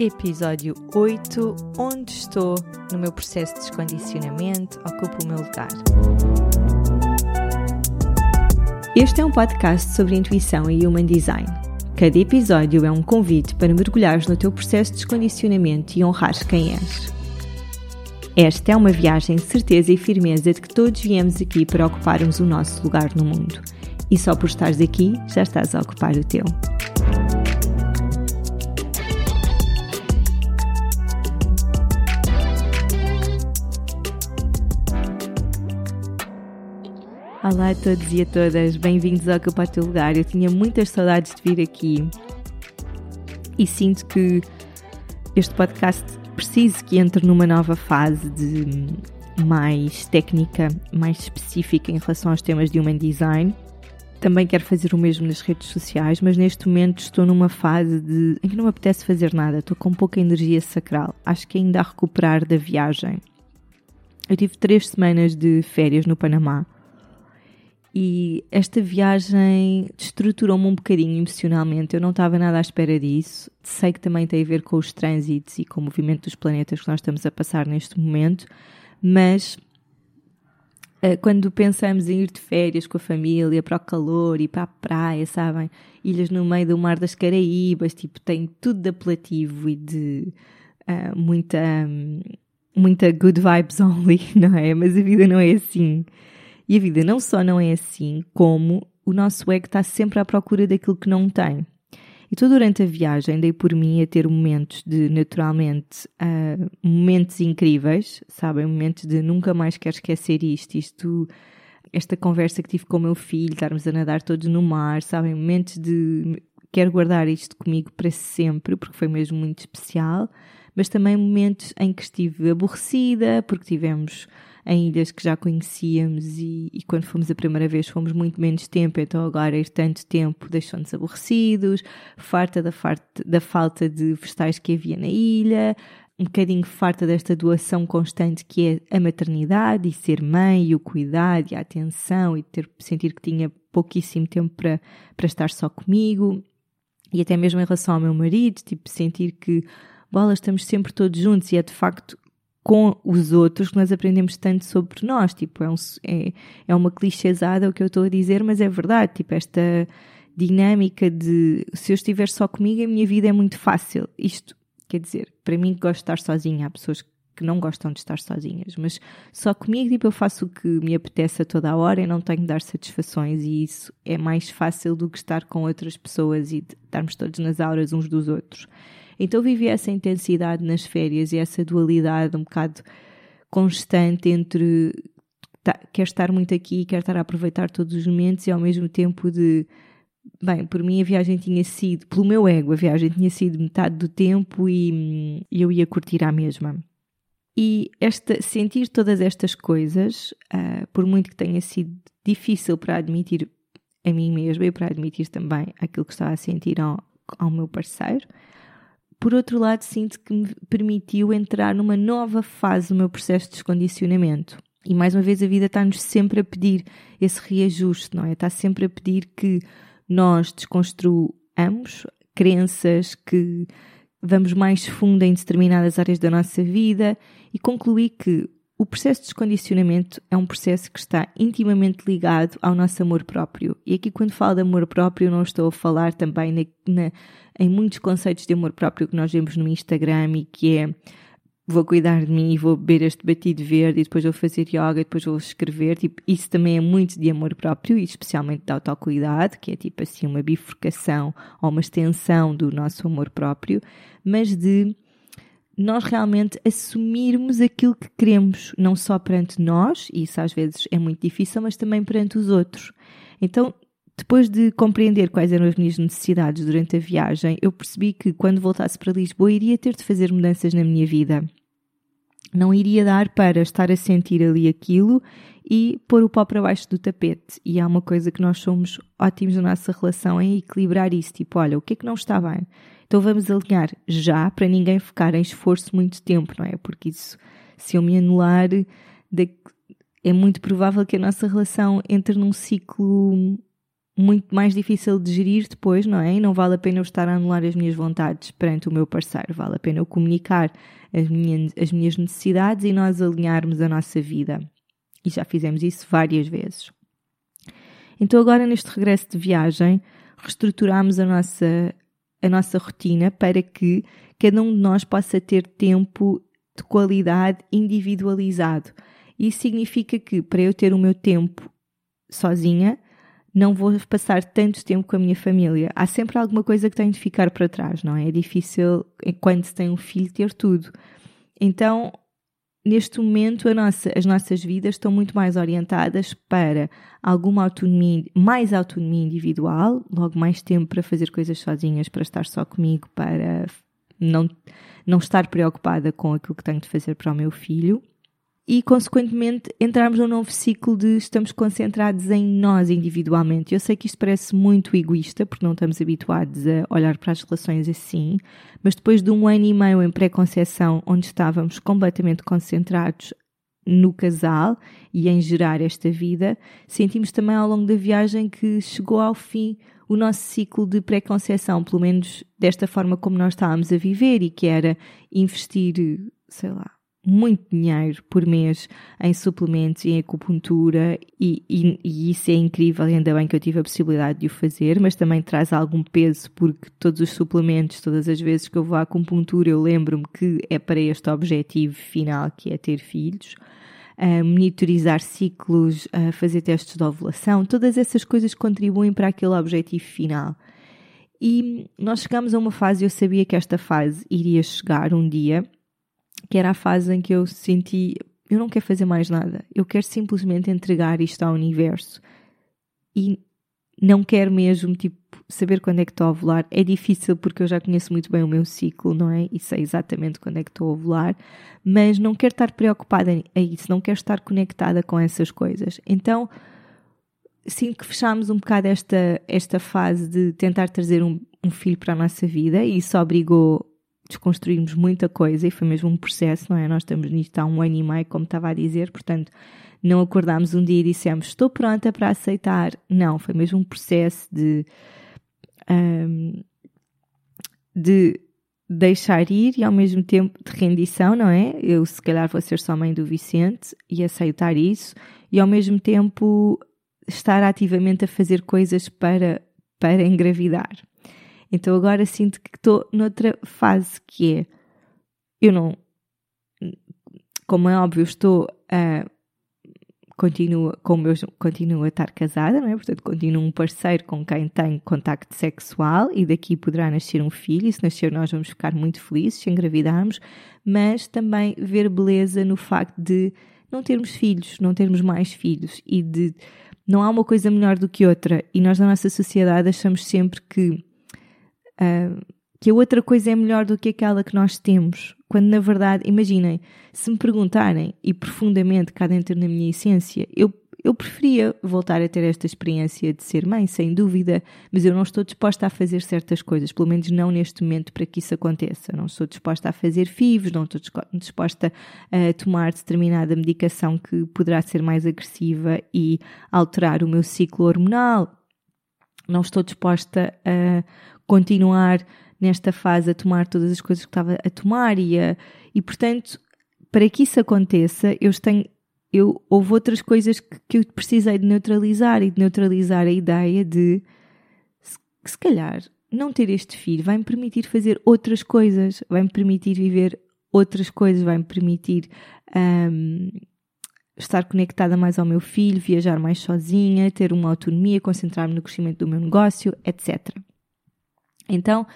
Episódio 8 Onde estou no meu processo de descondicionamento, ocupo o meu lugar. Este é um podcast sobre intuição e human design. Cada episódio é um convite para mergulhares no teu processo de descondicionamento e honrares quem és. Esta é uma viagem de certeza e firmeza de que todos viemos aqui para ocuparmos o nosso lugar no mundo. E só por estares aqui, já estás a ocupar o teu. Olá a todos e a todas, bem-vindos ao Ocupa o Teu Lugar. Eu tinha muitas saudades de vir aqui e sinto que este podcast preciso que entre numa nova fase de mais técnica, mais específica em relação aos temas de Human Design. Também quero fazer o mesmo nas redes sociais, mas neste momento estou numa fase de, em que não me apetece fazer nada, estou com pouca energia sacral. Acho que ainda a recuperar da viagem. Eu tive três semanas de férias no Panamá e esta viagem estruturou-me um bocadinho emocionalmente. Eu não estava nada à espera disso. Sei que também tem a ver com os trânsitos e com o movimento dos planetas que nós estamos a passar neste momento, mas eh, quando pensamos em ir de férias com a família para o calor e para a praia, sabem? Ilhas no meio do mar das Caraíbas, tipo, tem tudo de apelativo e de uh, muita, muita good vibes only, não é? Mas a vida não é assim. E a vida não só não é assim, como o nosso ego está sempre à procura daquilo que não tem. E tu, durante a viagem, dei por mim a ter momentos de, naturalmente, uh, momentos incríveis, sabem? Momentos de nunca mais quero esquecer isto, isto, esta conversa que tive com o meu filho, estarmos a nadar todos no mar, sabem? Momentos de quero guardar isto comigo para sempre, porque foi mesmo muito especial, mas também momentos em que estive aborrecida, porque tivemos em ilhas que já conhecíamos e, e, quando fomos a primeira vez fomos muito menos tempo, então agora ir tanto tempo deixou-nos aborrecidos, farta da, farta da falta de vegetais que havia na ilha, um bocadinho farta desta doação constante que é a maternidade e ser mãe e o cuidado e a atenção e ter, sentir que tinha pouquíssimo tempo para, para estar só comigo. E até mesmo em relação ao meu marido, tipo sentir que bola, estamos sempre todos juntos e é de facto com os outros que nós aprendemos tanto sobre nós. Tipo, é, um, é, é uma clichêsada o que eu estou a dizer, mas é verdade. Tipo, esta dinâmica de se eu estiver só comigo, a minha vida é muito fácil. Isto, quer dizer, para mim que gosto de estar sozinha, há pessoas que não gostam de estar sozinhas, mas só comigo, tipo, eu faço o que me apetece a toda a hora e não tenho de dar satisfações e isso é mais fácil do que estar com outras pessoas e estarmos todos nas auras uns dos outros. Então vivi essa intensidade nas férias e essa dualidade um bocado constante entre tá, quer estar muito aqui, quer estar a aproveitar todos os momentos e ao mesmo tempo de bem, por mim a viagem tinha sido, pelo meu ego, a viagem tinha sido metade do tempo e, eu ia curtir à mesma. E esta, sentir todas estas coisas, uh, por muito que tenha sido difícil para admitir a mim mesma e para admitir também aquilo que estava a sentir ao, ao meu parceiro, por outro lado, sinto que me permitiu entrar numa nova fase do meu processo de descondicionamento. E mais uma vez, a vida está-nos sempre a pedir esse reajuste, não é? Está sempre a pedir que nós desconstruamos crenças, que vamos mais fundo em determinadas áreas da nossa vida e concluir que o processo de descondicionamento é um processo que está intimamente ligado ao nosso amor próprio. E aqui, quando falo de amor próprio, não estou a falar também na, na, em muitos conceitos de amor próprio que nós vemos no Instagram e que é vou cuidar de mim e vou beber este batido verde e depois vou fazer yoga e depois vou escrever. Tipo, isso também é muito de amor próprio e especialmente de autocuidado, que é tipo assim uma bifurcação ou uma extensão do nosso amor próprio, mas de nós realmente assumirmos aquilo que queremos, não só perante nós, e isso às vezes é muito difícil, mas também perante os outros. Então, depois de compreender quais eram as minhas necessidades durante a viagem, eu percebi que quando voltasse para Lisboa iria ter de fazer mudanças na minha vida. Não iria dar para estar a sentir ali aquilo e pôr o pó para baixo do tapete. E há uma coisa que nós somos ótimos na nossa relação em equilibrar isso. Tipo, olha, o que é que não está bem? Então vamos alinhar já para ninguém ficar em esforço muito tempo, não é? Porque isso, se eu me anular, é muito provável que a nossa relação entre num ciclo muito mais difícil de gerir depois, não é? E não vale a pena eu estar a anular as minhas vontades perante o meu parceiro, vale a pena eu comunicar as minhas, as minhas necessidades e nós alinharmos a nossa vida. E já fizemos isso várias vezes. Então, agora neste regresso de viagem, reestruturamos a nossa, a nossa rotina para que cada um de nós possa ter tempo de qualidade individualizado. Isso significa que para eu ter o meu tempo sozinha, não vou passar tanto tempo com a minha família. Há sempre alguma coisa que tem de ficar para trás, não é? É difícil, quando se tem um filho, ter tudo. Então, neste momento, nossa, as nossas vidas estão muito mais orientadas para alguma autonomia, mais autonomia individual, logo mais tempo para fazer coisas sozinhas, para estar só comigo, para não, não estar preocupada com aquilo que tenho de fazer para o meu filho e, consequentemente, entrarmos num novo ciclo de estamos concentrados em nós individualmente. Eu sei que isto parece muito egoísta, porque não estamos habituados a olhar para as relações assim, mas depois de um ano e meio em pré-conceição, onde estávamos completamente concentrados no casal e em gerar esta vida, sentimos também ao longo da viagem que chegou ao fim o nosso ciclo de pré-conceição, pelo menos desta forma como nós estávamos a viver e que era investir, sei lá, muito dinheiro por mês em suplementos e em acupuntura e, e, e, isso é incrível, ainda bem que eu tive a possibilidade de o fazer, mas também traz algum peso porque todos os suplementos, todas as vezes que eu vou à acupuntura eu lembro-me que é para este objetivo final que é ter filhos. Monitorizar ciclos, fazer testes de ovulação, todas essas coisas contribuem para aquele objetivo final. E nós chegamos a uma fase, eu sabia que esta fase iria chegar um dia, que era a fase em que eu senti eu não quero fazer mais nada, eu quero simplesmente entregar isto ao universo e não quero mesmo tipo saber quando é que estou a ovular. É difícil porque eu já conheço muito bem o meu ciclo, não é? E sei exatamente quando é que estou a ovular, mas não quero estar preocupada a isso, não quero estar conectada com essas coisas. Então sinto que fechámos um bocado esta, esta fase de tentar trazer um, um filho para a nossa vida e isso obrigou desconstruímos muita coisa e foi mesmo um processo, não é? Nós estamos nisto há um ano e meio, como estava a dizer, portanto, não acordámos um dia e dissemos estou pronta para aceitar. Não, foi mesmo um processo de, um, de deixar ir e ao mesmo tempo de rendição, não é? Eu se calhar vou ser só mãe do Vicente e aceitar isso e ao mesmo tempo estar ativamente a fazer coisas para, para engravidar. Então agora sinto que estou noutra fase que é eu não, como é óbvio, estou a continuo, como eu continuo a estar casada, não é? Portanto, continuo um parceiro com quem tenho contacto sexual e daqui poderá nascer um filho, e se nascer nós vamos ficar muito felizes se engravidarmos, mas também ver beleza no facto de não termos filhos, não termos mais filhos e de não há uma coisa melhor do que outra e nós na nossa sociedade achamos sempre que uh, que a outra coisa é melhor do que aquela que nós temos. Quando na verdade, imaginem, se me perguntarem, e profundamente cá dentro na minha essência, eu, eu preferia voltar a ter esta experiência de ser mãe, sem dúvida, mas eu não estou disposta a fazer certas coisas, pelo menos não neste momento para que isso aconteça. Não estou disposta a fazer FIVs, não estou disposta a tomar determinada medicação que poderá ser mais agressiva e alterar o meu ciclo hormonal. Não estou disposta a continuar nesta fase a tomar todas as coisas que estava a tomar e, a, e portanto, para que isso aconteça, eu tenho, eu, houve outras coisas que, que eu precisei de neutralizar e de neutralizar a ideia de se, se calhar não ter este filho vai-me permitir fazer outras coisas, vai-me permitir viver outras coisas, vai-me permitir um, estar conectada mais ao meu filho, viajar mais sozinha, ter uma autonomia, concentrar-me no crescimento do meu negócio, etc. Então,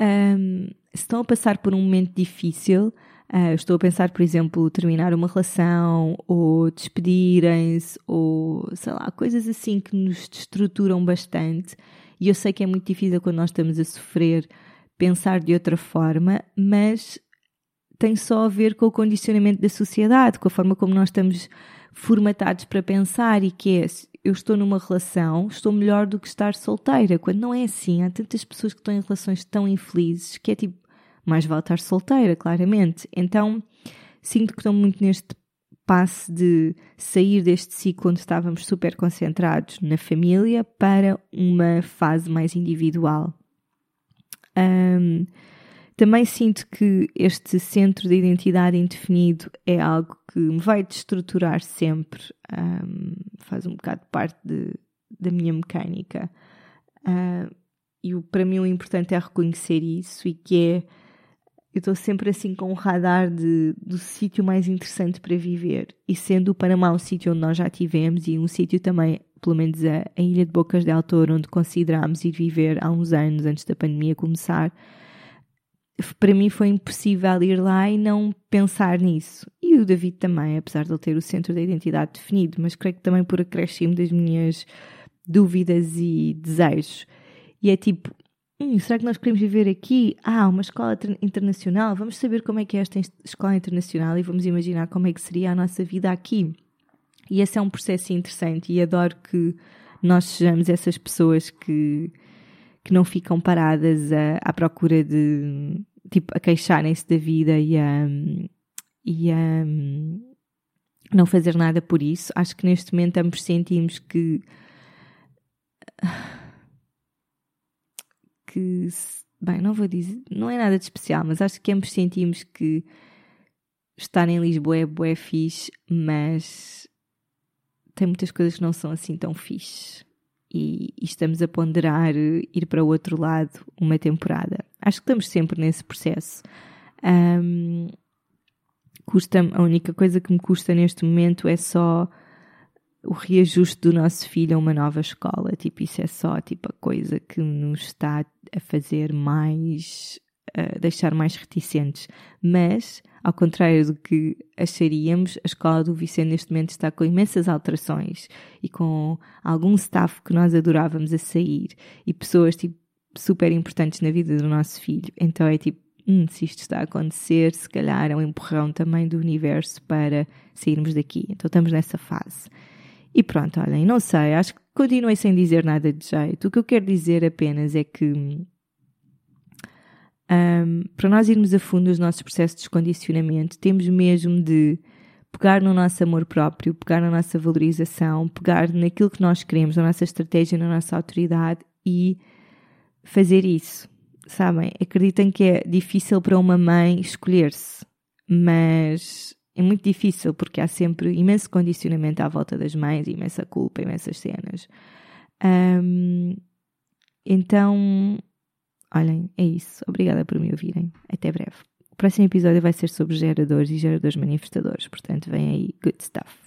um, se estão a passar por um momento difícil, uh, estou a pensar, por exemplo, terminar uma relação ou despedirem-se ou sei lá, coisas assim que nos destruturam bastante. E eu sei que é muito difícil quando nós estamos a sofrer pensar de outra forma, mas tem só a ver com o condicionamento da sociedade, com a forma como nós estamos formatados para pensar e que é eu estou numa relação, estou melhor do que estar solteira. Quando não é assim, há tantas pessoas que estão em relações tão infelizes que é tipo, mais vale estar solteira, claramente. Então, sinto que estou muito neste passe de sair deste ciclo onde estávamos super concentrados na família para uma fase mais individual. Um, também sinto que este centro de identidade indefinido é algo que me vai destruturar sempre, um, faz um bocado parte de, da minha mecânica. Uh, e para mim o importante é reconhecer isso e que é eu estou sempre assim com um radar de, do sítio mais interessante para viver. E sendo o Panamá um sítio onde nós já tivemos e um sítio também, pelo menos a, a Ilha de Bocas de Altor, onde considerámos ir viver há uns anos antes da pandemia começar, para mim foi impossível ir lá e não pensar nisso. E o David também, apesar de ele ter o centro da identidade definido, mas creio que também por acréscimo das minhas dúvidas e desejos. E é tipo, hum, será que nós queremos viver aqui? Ah, uma escola internacional, vamos saber como é que é esta escola internacional e vamos imaginar como é que seria a nossa vida aqui. E esse é um processo interessante e adoro que nós sejamos essas pessoas que, que não ficam paradas a, à procura de, tipo, a queixarem-se da vida e a, e a não fazer nada por isso. Acho que neste momento ambos sentimos que que, bem, não vou dizer, não é nada de especial, mas acho que ambos sentimos que estar em Lisboa é bué fixe, mas tem muitas coisas que não são assim tão fixe. E, e estamos a ponderar ir para o outro lado uma temporada. Acho que estamos sempre nesse processo. Um, custa a única coisa que me custa neste momento é só o reajuste do nosso filho a uma nova escola. Tipo, isso é só tipo, a coisa que nos está a fazer mais. A deixar mais reticentes. Mas, ao contrário do que acharíamos, a escola do Vicente neste momento está com imensas alterações e com algum staff que nós adorávamos a sair e pessoas tipo, super importantes na vida do nosso filho. Então é tipo. Hum, se isto está a acontecer, se calhar é um empurrão também do universo para sairmos daqui. Então estamos nessa fase. E pronto, olhem, não sei, acho que continuei sem dizer nada de jeito. O que eu quero dizer apenas é que um, para nós irmos a fundo nos nossos processos de descondicionamento, temos mesmo de pegar no nosso amor próprio, pegar na nossa valorização, pegar naquilo que nós queremos, na nossa estratégia, na nossa autoridade e fazer isso. Sabem? Acreditem que é difícil para uma mãe escolher-se, mas é muito difícil porque há sempre imenso condicionamento à volta das mães, imensa culpa, imensas cenas. Um, então, olhem, é isso. Obrigada por me ouvirem. Até breve. O próximo episódio vai ser sobre geradores e geradores manifestadores, portanto, vem aí good stuff.